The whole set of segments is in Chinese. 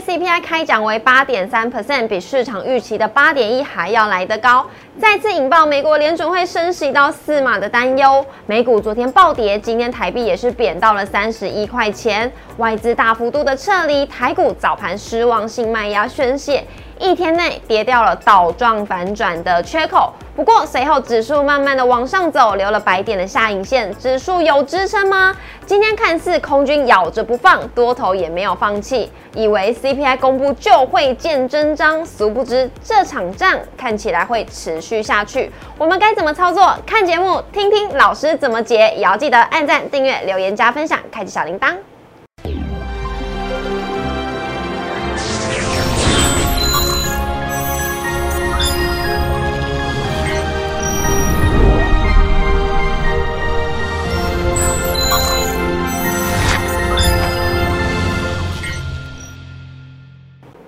CPI 开奖为八点三 percent，比市场预期的八点一还要来得高，再次引爆美国联准会升息到四码的担忧。美股昨天暴跌，今天台币也是贬到了三十一块钱，外资大幅度的撤离，台股早盘失望性卖压宣泄。一天内跌掉了倒状反转的缺口，不过随后指数慢慢的往上走，留了白点的下影线，指数有支撑吗？今天看似空军咬着不放，多头也没有放弃，以为 CPI 公布就会见真章，殊不知这场仗看起来会持续下去。我们该怎么操作？看节目，听听老师怎么解，也要记得按赞、订阅、留言、加分享，开启小铃铛。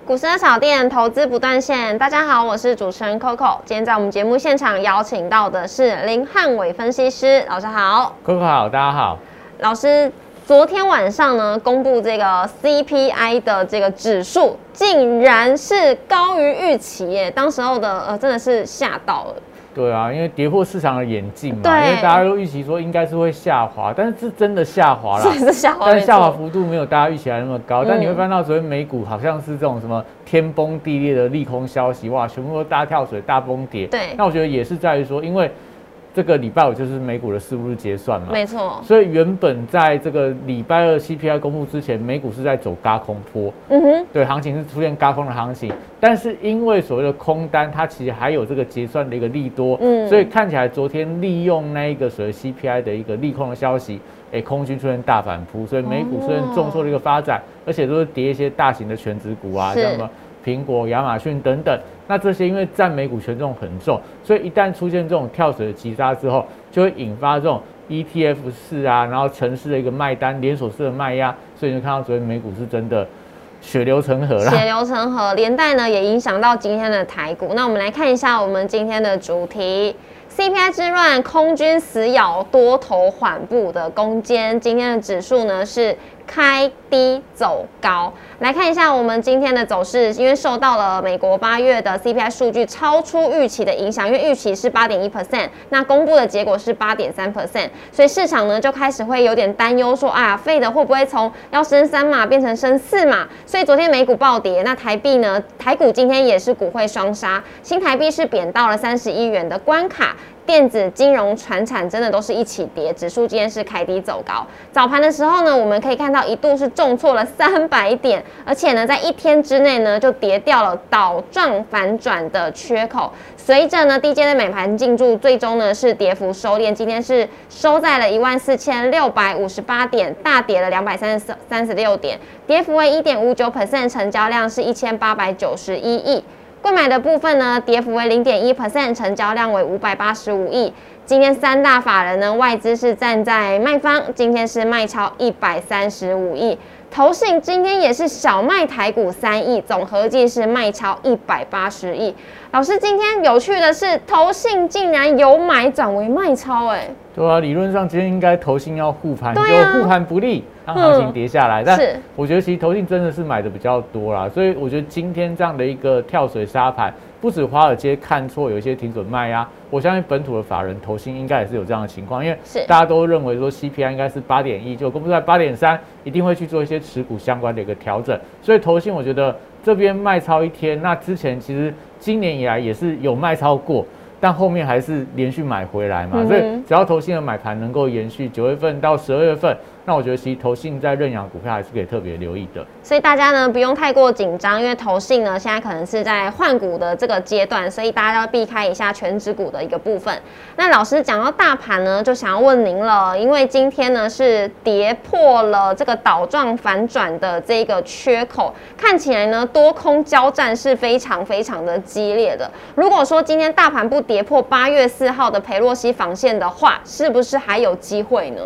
股市的小店投资不断线，大家好，我是主持人 Coco。今天在我们节目现场邀请到的是林汉伟分析师，老师好，Coco 好，大家好。老师，昨天晚上呢，公布这个 CPI 的这个指数，竟然是高于预期耶，当时候的呃，真的是吓到了。对啊，因为跌破市场的眼镜嘛，因为大家都预期说应该是会下滑，但是是真的下滑了，是下滑，但下滑幅度没有大家预期来那么高。但你会翻到昨天美股好像是这种什么天崩地裂的利空消息，哇，全部都大跳水、大崩跌。对，那我觉得也是在于说，因为。这个礼拜五就是美股的四日结算嘛，没错。所以原本在这个礼拜二 CPI 公布之前，美股是在走高空坡，嗯哼，对，行情是出现高空的行情。但是因为所谓的空单，它其实还有这个结算的一个利多，嗯，所以看起来昨天利用那一个所谓 CPI 的一个利空的消息，哎，空军出现大反扑，所以美股出现重挫的一个发展，而且都是跌一些大型的全职股啊，像什么苹果、亚马逊等等。那这些因为占美股权重很重，所以一旦出现这种跳水的急杀之后，就会引发这种 ETF 式啊，然后城市的一个卖单连锁式的卖压，所以你就看到昨天美股是真的血流成河了。血流成河，连带呢也影响到今天的台股。那我们来看一下我们今天的主题：CPI 之乱，空军死咬多头缓步的攻坚。今天的指数呢是。开低走高，来看一下我们今天的走势。因为受到了美国八月的 CPI 数据超出预期的影响，因为预期是八点一 percent，那公布的结果是八点三 percent，所以市场呢就开始会有点担忧，说啊，费的会不会从要升三码变成升四码？所以昨天美股暴跌，那台币呢？台股今天也是股汇双杀，新台币是贬到了三十一元的关卡。电子、金融、船产真的都是一起跌，指数今天是开低走高。早盘的时候呢，我们可以看到一度是重挫了三百点，而且呢，在一天之内呢，就跌掉了倒状反转的缺口。随着呢，低阶的美盘进驻，最终呢是跌幅收敛，今天是收在了一万四千六百五十八点，大跌了两百三十三十六点，跌幅为一点五九 percent，成交量是一千八百九十一亿。购买的部分呢，跌幅为零点一 percent，成交量为五百八十五亿。今天三大法人呢，外资是站在卖方，今天是卖超一百三十五亿。投信今天也是小卖台股三亿，总合计是卖超一百八十亿。老师，今天有趣的是，投信竟然由买转为卖超，哎。对啊，理论上今天应该投信要护盘，就护盘不利，让行情跌下来。但我觉得其实投信真的是买的比较多啦，所以我觉得今天这样的一个跳水沙盘，不止华尔街看错，有一些停准卖压，我相信本土的法人投信应该也是有这样的情况，因为大家都认为说 CPI 应该是八点一，就公布在八点三，一定会去做一些持股相关的一个调整。所以投信我觉得这边卖超一天，那之前其实今年以来也是有卖超过。但后面还是连续买回来嘛，所以只要投信的买盘能够延续九月份到十二月份。那我觉得其实投信在认养股票还是可以特别留意的，所以大家呢不用太过紧张，因为投信呢现在可能是在换股的这个阶段，所以大家要避开一下全指股的一个部分。那老师讲到大盘呢，就想要问您了，因为今天呢是跌破了这个倒状反转的这个缺口，看起来呢多空交战是非常非常的激烈的。如果说今天大盘不跌破八月四号的裴洛西防线的话，是不是还有机会呢？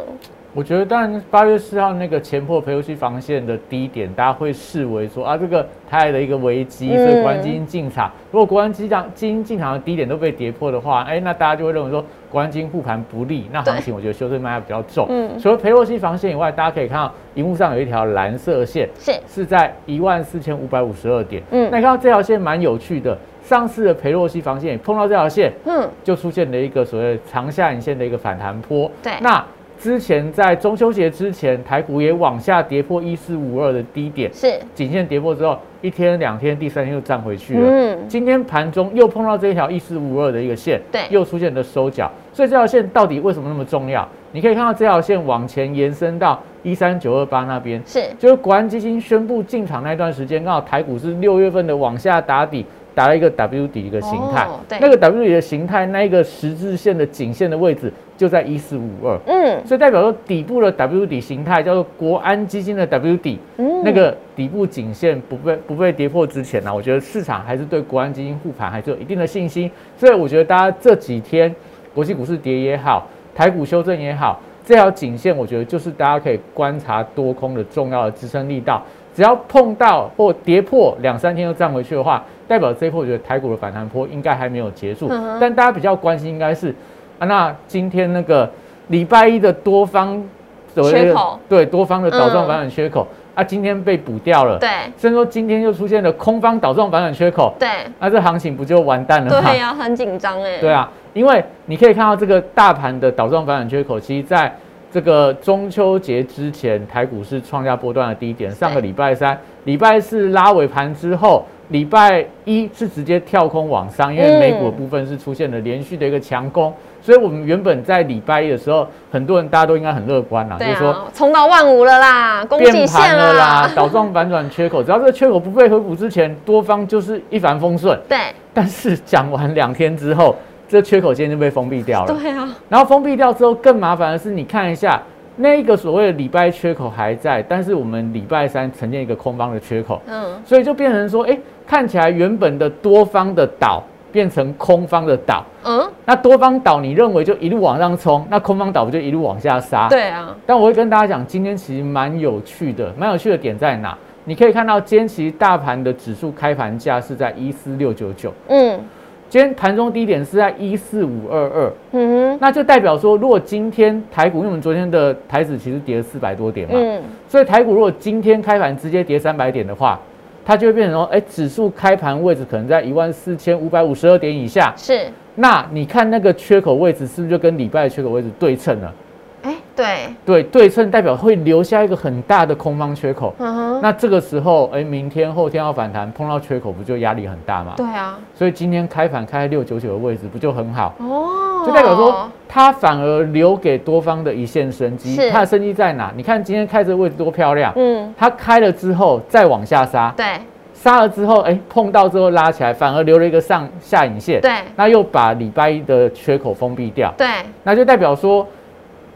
我觉得，当然八月四号那个前破培优西防线的低点，大家会视为说啊，这个台的一个危机，所以国安基金进场。如果国安基金基金进场的低点都被跌破的话，哎，那大家就会认为说国安基金护盘不利，那行情我觉得修正卖压比较重。嗯，除了培洛西防线以外，大家可以看到荧幕上有一条蓝色线，是是在一万四千五百五十二点。嗯，那看到这条线蛮有趣的，上次的培洛西防线碰到这条线，嗯，就出现了一个所谓长下影线的一个反弹坡。对，那。之前在中秋节之前，台股也往下跌破一四五二的低点，是颈线跌破之后，一天两天，第三天又站回去了。嗯，今天盘中又碰到这一条一四五二的一个线，对，又出现了收脚。所以这条线到底为什么那么重要？你可以看到这条线往前延伸到一三九二八那边，是就是国安基金宣布进场那段时间，刚好台股是六月份的往下打底。打了一个 W 底一个形态，那个 W 底的形态，那一个十字线的颈线的位置就在一四五二，嗯，所以代表说底部的 W 底形态叫做国安基金的 W 底，嗯，那个底部颈线不被不被跌破之前呢，我觉得市场还是对国安基金护盘还是有一定的信心，所以我觉得大家这几天国际股市跌也好，台股修正也好，这条颈线我觉得就是大家可以观察多空的重要的支撑力道，只要碰到或跌破两三天又站回去的话。代表这一波，我觉得台股的反弹波应该还没有结束，但大家比较关心应该是啊，那今天那个礼拜一的多方缺口，对多方的倒状反转缺口啊，今天被补掉了，对，所以说今天又出现了空方倒状反转缺口，对，那这行情不就完蛋了吗？对呀，很紧张哎。对啊，因为你可以看到这个大盘的倒状反转缺口，其实在这个中秋节之前，台股是创下波段的低点，上个礼拜三、礼拜四拉尾盘之后。礼拜一是直接跳空往上，因为美股的部分是出现了连续的一个强攻，所以我们原本在礼拜一的时候，很多人大家都应该很乐观啦，就是说冲到万五了啦，变盘了啦，倒状反转缺口，只要这个缺口不被回补之前，多方就是一帆风顺。对，但是讲完两天之后，这缺口今天就被封闭掉了。对啊，然后封闭掉之后，更麻烦的是，你看一下。那个所谓的礼拜缺口还在，但是我们礼拜三呈现一个空方的缺口，嗯，所以就变成说，哎，看起来原本的多方的岛变成空方的岛，嗯，那多方岛你认为就一路往上冲，那空方岛不就一路往下杀？对啊。但我会跟大家讲，今天其实蛮有趣的，蛮有趣的点在哪？你可以看到，今天其实大盘的指数开盘价是在一四六九九，嗯。今天盘中低点是在一四五二二，嗯哼，那就代表说，如果今天台股，因为我们昨天的台指其实跌了四百多点嘛，嗯，所以台股如果今天开盘直接跌三百点的话，它就会变成说，哎，指数开盘位置可能在一万四千五百五十二点以下，是，那你看那个缺口位置是不是就跟礼拜的缺口位置对称了？对对对称代表会留下一个很大的空方缺口，嗯哼，那这个时候，哎，明天后天要反弹，碰到缺口不就压力很大吗？对啊，所以今天开盘开六九九的位置不就很好？哦，就代表说它反而留给多方的一线生机。它的生机在哪？你看今天开这个位置多漂亮，嗯，它开了之后再往下杀，对，杀了之后，哎，碰到之后拉起来，反而留了一个上下影线，对，那又把礼拜一的缺口封闭掉，对，那就代表说。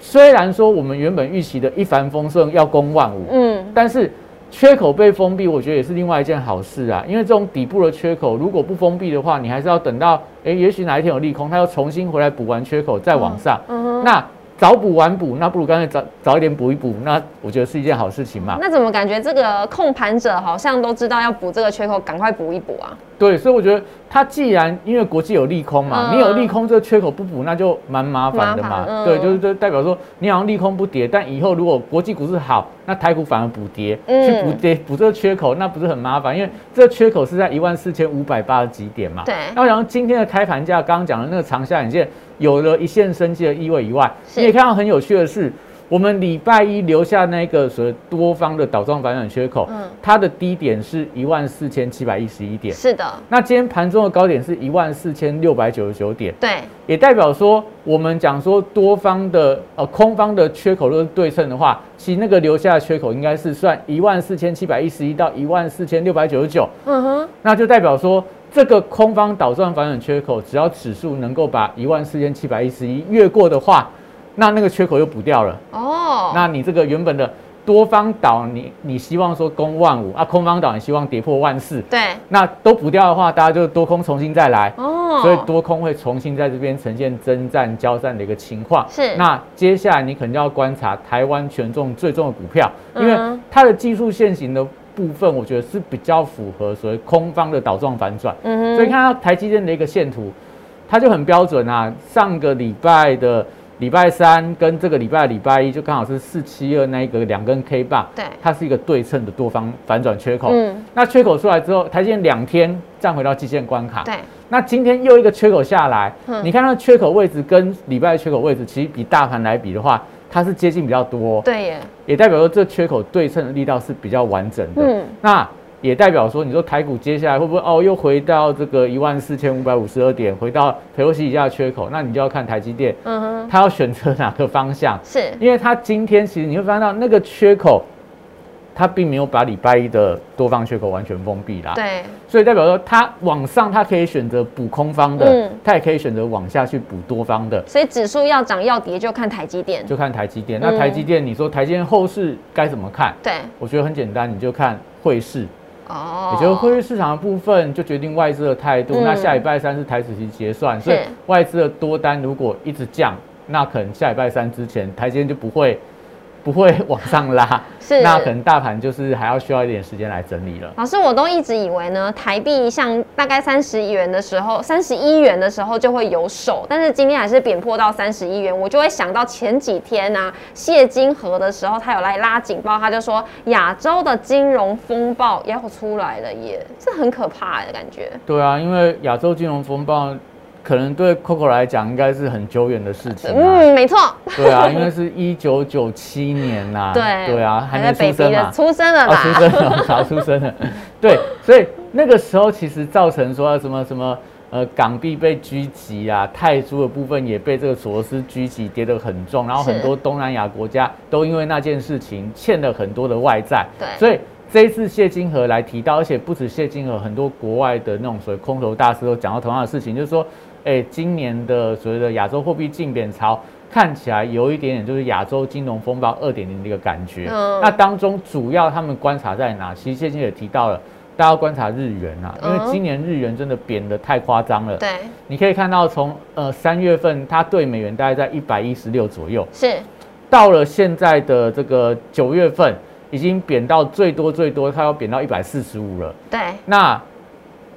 虽然说我们原本预期的一帆风顺要攻万五，嗯，但是缺口被封闭，我觉得也是另外一件好事啊。因为这种底部的缺口如果不封闭的话，你还是要等到，哎，也许哪一天有利空，它要重新回来补完缺口再往上，嗯那。早补晚补，那不如干脆早早一点补一补，那我觉得是一件好事情嘛。那怎么感觉这个控盘者好像都知道要补这个缺口，赶快补一补啊？对，所以我觉得它既然因为国际有利空嘛，你有利空这个缺口不补，那就蛮麻烦的嘛。对，就是这代表说你好像利空不跌，但以后如果国际股市好，那台股反而补跌，去补跌补这个缺口，那不是很麻烦？因为这个缺口是在一万四千五百八十几点嘛。对。那我想今天的开盘价，刚刚讲的那个长下影线。有了一线生机的意味以外，你也看到很有趣的是，我们礼拜一留下那个所谓多方的倒状反转缺口，嗯，它的低点是一万四千七百一十一点，是的。那今天盘中的高点是一万四千六百九十九点，对，也代表说我们讲说多方的呃空方的缺口若是对称的话，其那个留下的缺口应该是算一万四千七百一十一到一万四千六百九十九，嗯哼，那就代表说。这个空方倒转反转缺口，只要指数能够把一万四千七百一十一越过的话，那那个缺口又补掉了。哦，那你这个原本的多方岛你你希望说攻万五啊，空方岛你希望跌破万四，对，那都补掉的话，大家就多空重新再来哦，所以多空会重新在这边呈现征战交战的一个情况。是，那接下来你可能要观察台湾权重最重的股票，因为它的技术线型的部分，我觉得是比较符合所谓空方的倒状反转。嗯哼，所以看到台积电的一个线图，它就很标准啊，上个礼拜的。礼拜三跟这个礼拜礼拜一就刚好是四七二那一个两根 K 棒，对，它是一个对称的多方反转缺口。嗯，那缺口出来之后，台积电两天站回到基线关卡。对，那今天又一个缺口下来，你看它缺口位置跟礼拜缺口位置，其实比大盘来比的话，它是接近比较多。对耶，也代表说这缺口对称的力道是比较完整的。嗯，那。也代表说，你说台股接下来会不会哦，又回到这个一万四千五百五十二点，回到佩洛西以下的缺口？那你就要看台积电，嗯哼，它要选择哪个方向？是，因为它今天其实你会发现到那个缺口，它并没有把礼拜一的多方缺口完全封闭啦。对，所以代表说，它往上它可以选择补空方的，嗯，它也可以选择往下去补多方的。所以指数要涨要跌就看台积电，就看台积电。那台积电，你说台积电后市该怎么看？对，我觉得很简单，你就看汇市。哦，也就是汇率市场的部分就决定外资的态度。那下礼拜三是台子期结算，所以外资的多单如果一直降，那可能下礼拜三之前台积电就不会。不会往上拉，是那可能大盘就是还要需要一点时间来整理了。老师，我都一直以为呢，台币像大概三十元的时候，三十一元的时候就会有手，但是今天还是贬破到三十一元，我就会想到前几天呢，谢金河的时候，他有来拉警报，他就说亚洲的金融风暴要出来了耶，这很可怕的感觉。对啊，因为亚洲金融风暴。可能对 Coco 来讲，应该是很久远的事情。嗯，没错。对啊，因为是一九九七年呐。对。对啊，还没出生嘛。出生了啦。出生了，早出生了。对，所以那个时候其实造成说什么什么呃港币被狙击啊，泰铢的部分也被这个索罗斯狙击，跌得很重，然后很多东南亚国家都因为那件事情欠了很多的外债。对。所以这一次谢金河来提到，而且不止谢金河，很多国外的那种所谓空头大师都讲到同样的事情，就是说。哎，今年的所谓的亚洲货币竞贬潮，看起来有一点点就是亚洲金融风暴二点零的一个感觉。嗯，那当中主要他们观察在哪？其实现在也提到了，大家观察日元啊，因为今年日元真的贬得太夸张了。对，你可以看到从呃三月份它对美元大概在一百一十六左右，是到了现在的这个九月份，已经贬到最多最多，它要贬到一百四十五了。对，那。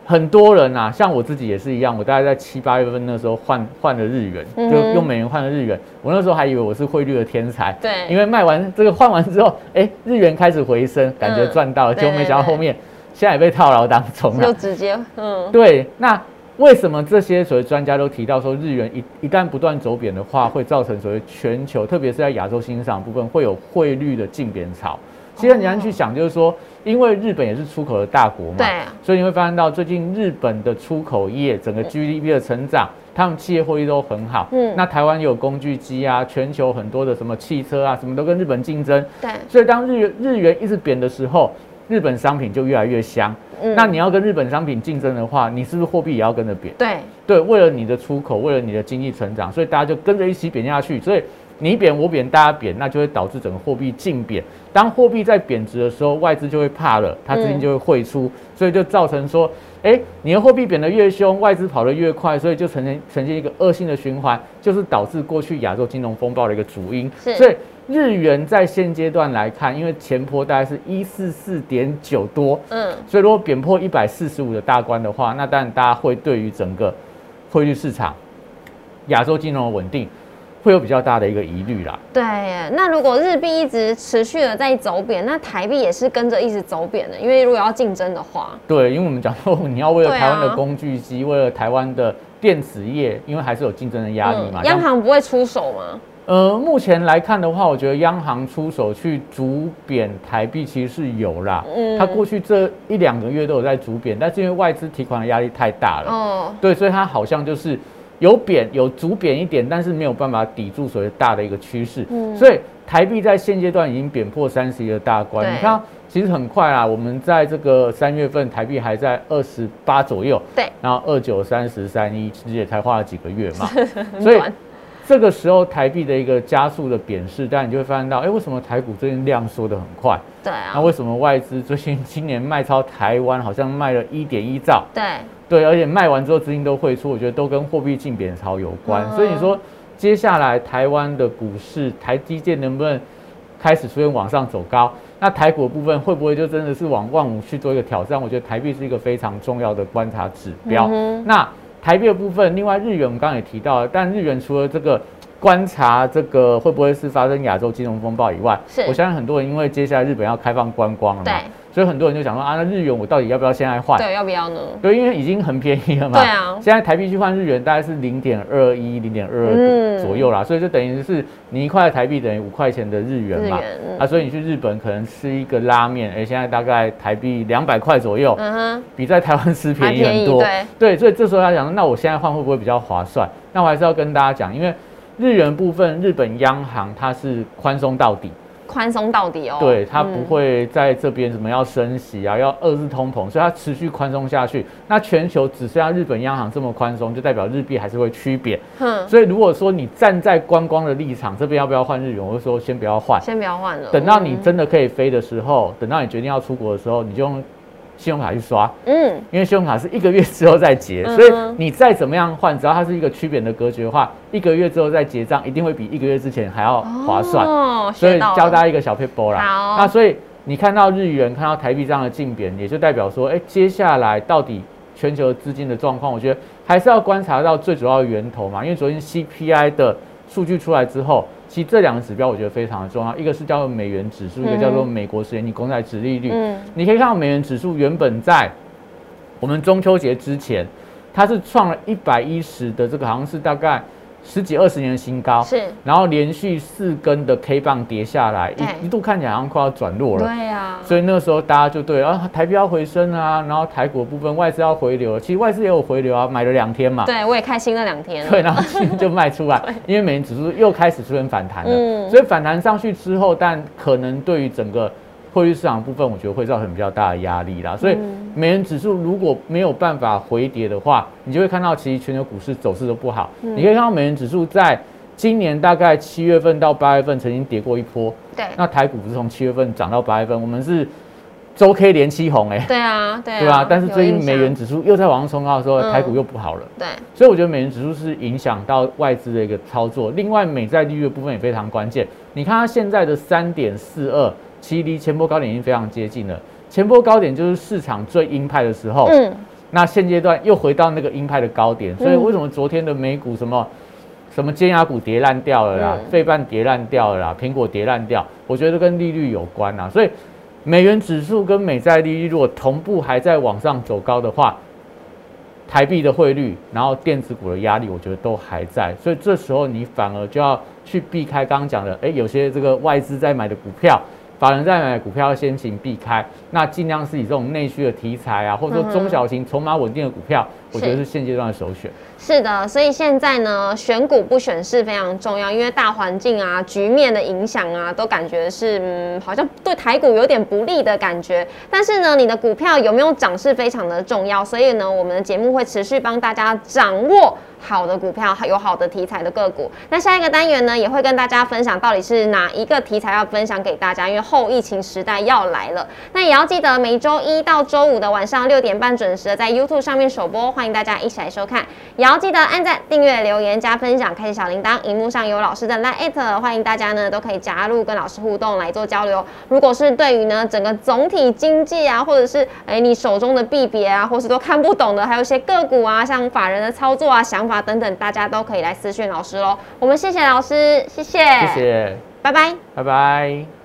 很多人啊，像我自己也是一样，我大概在七八月份那时候换换了日元，就用美元换了日元。我那时候还以为我是汇率的天才，对，因为卖完这个换完之后，哎，日元开始回升，感觉赚到了。结果没想到后面现在也被套牢当中了，就直接嗯，对。那为什么这些所谓专家都提到说，日元一一旦不断走贬的话，会造成所谓全球，特别是在亚洲新兴市场部分会有汇率的净贬潮？其实你要去想，就是说。因为日本也是出口的大国嘛，对，所以你会发现到最近日本的出口业整个 GDP 的成长，他们企业获利都很好。嗯，那台湾有工具机啊，全球很多的什么汽车啊，什么都跟日本竞争。对，所以当日日元一直贬的时候，日本商品就越来越香。嗯，那你要跟日本商品竞争的话，你是不是货币也要跟着贬？对，对，为了你的出口，为了你的经济成长，所以大家就跟着一起贬下去。所以。你贬我贬大家贬，那就会导致整个货币净贬。当货币在贬值的时候，外资就会怕了，它资金就会汇出，所以就造成说，哎，你的货币贬得越凶，外资跑得越快，所以就呈现呈现一个恶性的循环，就是导致过去亚洲金融风暴的一个主因。所以日元在现阶段来看，因为前坡大概是一四四点九多，嗯，所以如果贬破一百四十五的大关的话，那当然大家会对于整个汇率市场、亚洲金融的稳定。会有比较大的一个疑虑啦。对，那如果日币一直持续的在走贬，那台币也是跟着一直走贬的。因为如果要竞争的话，对，因为我们讲说你要为了台湾的工具机，为了台湾的电子业，因为还是有竞争的压力嘛。央行不会出手吗？呃，目前来看的话，我觉得央行出手去逐贬台币其实是有啦。嗯，它过去这一两个月都有在逐贬，但是因为外资提款的压力太大了。哦，对，所以它好像就是。有贬有逐贬一点，但是没有办法抵住所谓大的一个趋势，所以台币在现阶段已经贬破三十一的大关。你看，其实很快啊，我们在这个三月份台币还在二十八左右，对，然后二九三十三一，其实也才花了几个月嘛，所以这个时候台币的一个加速的贬势，但你就会发现到，哎，为什么台股最近量缩的很快？对啊。那为什么外资最近今年卖超台湾好像卖了一点一兆？对。对，而且卖完之后资金都汇出，我觉得都跟货币净贬潮有关。所以你说接下来台湾的股市台积电能不能开始出现往上走高？那台股的部分会不会就真的是往万五去做一个挑战？我觉得台币是一个非常重要的观察指标。那台币的部分，另外日元我们刚刚也提到了，但日元除了这个观察这个会不会是发生亚洲金融风暴以外，我相信很多人因为接下来日本要开放观光了嘛。所以很多人就想说啊，那日元我到底要不要现在换？对，要不要呢？对，因为已经很便宜了嘛。对啊。现在台币去换日元大概是零点二一、零点二二左右啦，所以就等于是你一块台币等于五块钱的日元嘛。啊，所以你去日本可能吃一个拉面，哎，现在大概台币两百块左右，嗯哼，比在台湾吃便宜很多。对。对，所以这时候要讲，那我现在换会不会比较划算？那我还是要跟大家讲，因为日元部分，日本央行它是宽松到底。宽松到底哦，对，它不会在这边什么要升息啊，要二次通膨，所以它持续宽松下去。那全球只剩下日本央行这么宽松，就代表日币还是会趋贬。嗯，所以如果说你站在观光的立场，这边要不要换日元？我就说先不要换，先不要换了。等到你真的可以飞的时候，等到你决定要出国的时候，你就用。信用卡去刷，嗯，因为信用卡是一个月之后再结，所以你再怎么样换，只要它是一个区别的格局的话，一个月之后再结账，一定会比一个月之前还要划算。哦，所以教大家一个小 paper 啦。好，那所以你看到日元、看到台币这样的竞贬，也就代表说，哎，接下来到底全球资金的状况，我觉得还是要观察到最主要的源头嘛。因为昨天 CPI 的数据出来之后。其实这两个指标我觉得非常的重要，一个是叫做美元指数，一个叫做美国十年期公债殖利率。嗯，你可以看到美元指数原本在我们中秋节之前，它是创了一百一十的这个，好像是大概。十几二十年的新高，是，然后连续四根的 K 棒跌下来，一一度看起来好像快要转弱了，对呀，所以那个时候大家就对啊，台币要回升啊，然后台股部分外资要回流，其实外资也有回流啊，买了两天嘛，对我也开心了两天，对，然后今天就卖出来，因为美元指数又开始出现反弹了，嗯，所以反弹上去之后，但可能对于整个。汇率市场部分，我觉得会造成比较大的压力啦。所以美元指数如果没有办法回跌的话，你就会看到其实全球股市走势都不好。你可以看到美元指数在今年大概七月份到八月份曾经跌过一波。对。那台股不是从七月份涨到八月份，我们是周 K 连七红哎。对啊，对。对吧？但是最近美元指数又在往上冲高的时候，台股又不好了。对。所以我觉得美元指数是影响到外资的一个操作。另外，美债利率的部分也非常关键。你看它现在的三点四二。其实离前波高点已经非常接近了。前波高点就是市场最鹰派的时候。嗯。那现阶段又回到那个鹰派的高点，所以为什么昨天的美股什么什么尖牙股跌烂掉了啦，费半跌烂掉了啦，苹果跌烂掉？我觉得跟利率有关啊。所以美元指数跟美债利率如果同步还在往上走高的话，台币的汇率，然后电子股的压力，我觉得都还在。所以这时候你反而就要去避开刚刚讲的，哎，有些这个外资在买的股票。法人在买股票要先行避开，那尽量是以这种内需的题材啊，或者说中小型筹码稳定的股票，我觉得是现阶段的首选。是的，所以现在呢，选股不选市非常重要，因为大环境啊、局面的影响啊，都感觉是嗯，好像对台股有点不利的感觉。但是呢，你的股票有没有涨是非常的重要，所以呢，我们的节目会持续帮大家掌握。好的股票，有好的题材的个股。那下一个单元呢，也会跟大家分享到底是哪一个题材要分享给大家，因为后疫情时代要来了。那也要记得每周一到周五的晚上六点半准时的在 YouTube 上面首播，欢迎大家一起来收看。也要记得按赞、订阅、留言、加分享、开启小铃铛。荧幕上有老师的 Line，欢迎大家呢都可以加入跟老师互动来做交流。如果是对于呢整个总体经济啊，或者是哎你手中的币别啊，或是都看不懂的，还有一些个股啊，像法人的操作啊、想法。啊，等等，大家都可以来私讯老师喽。我们谢谢老师，谢谢，谢谢，拜拜，拜拜。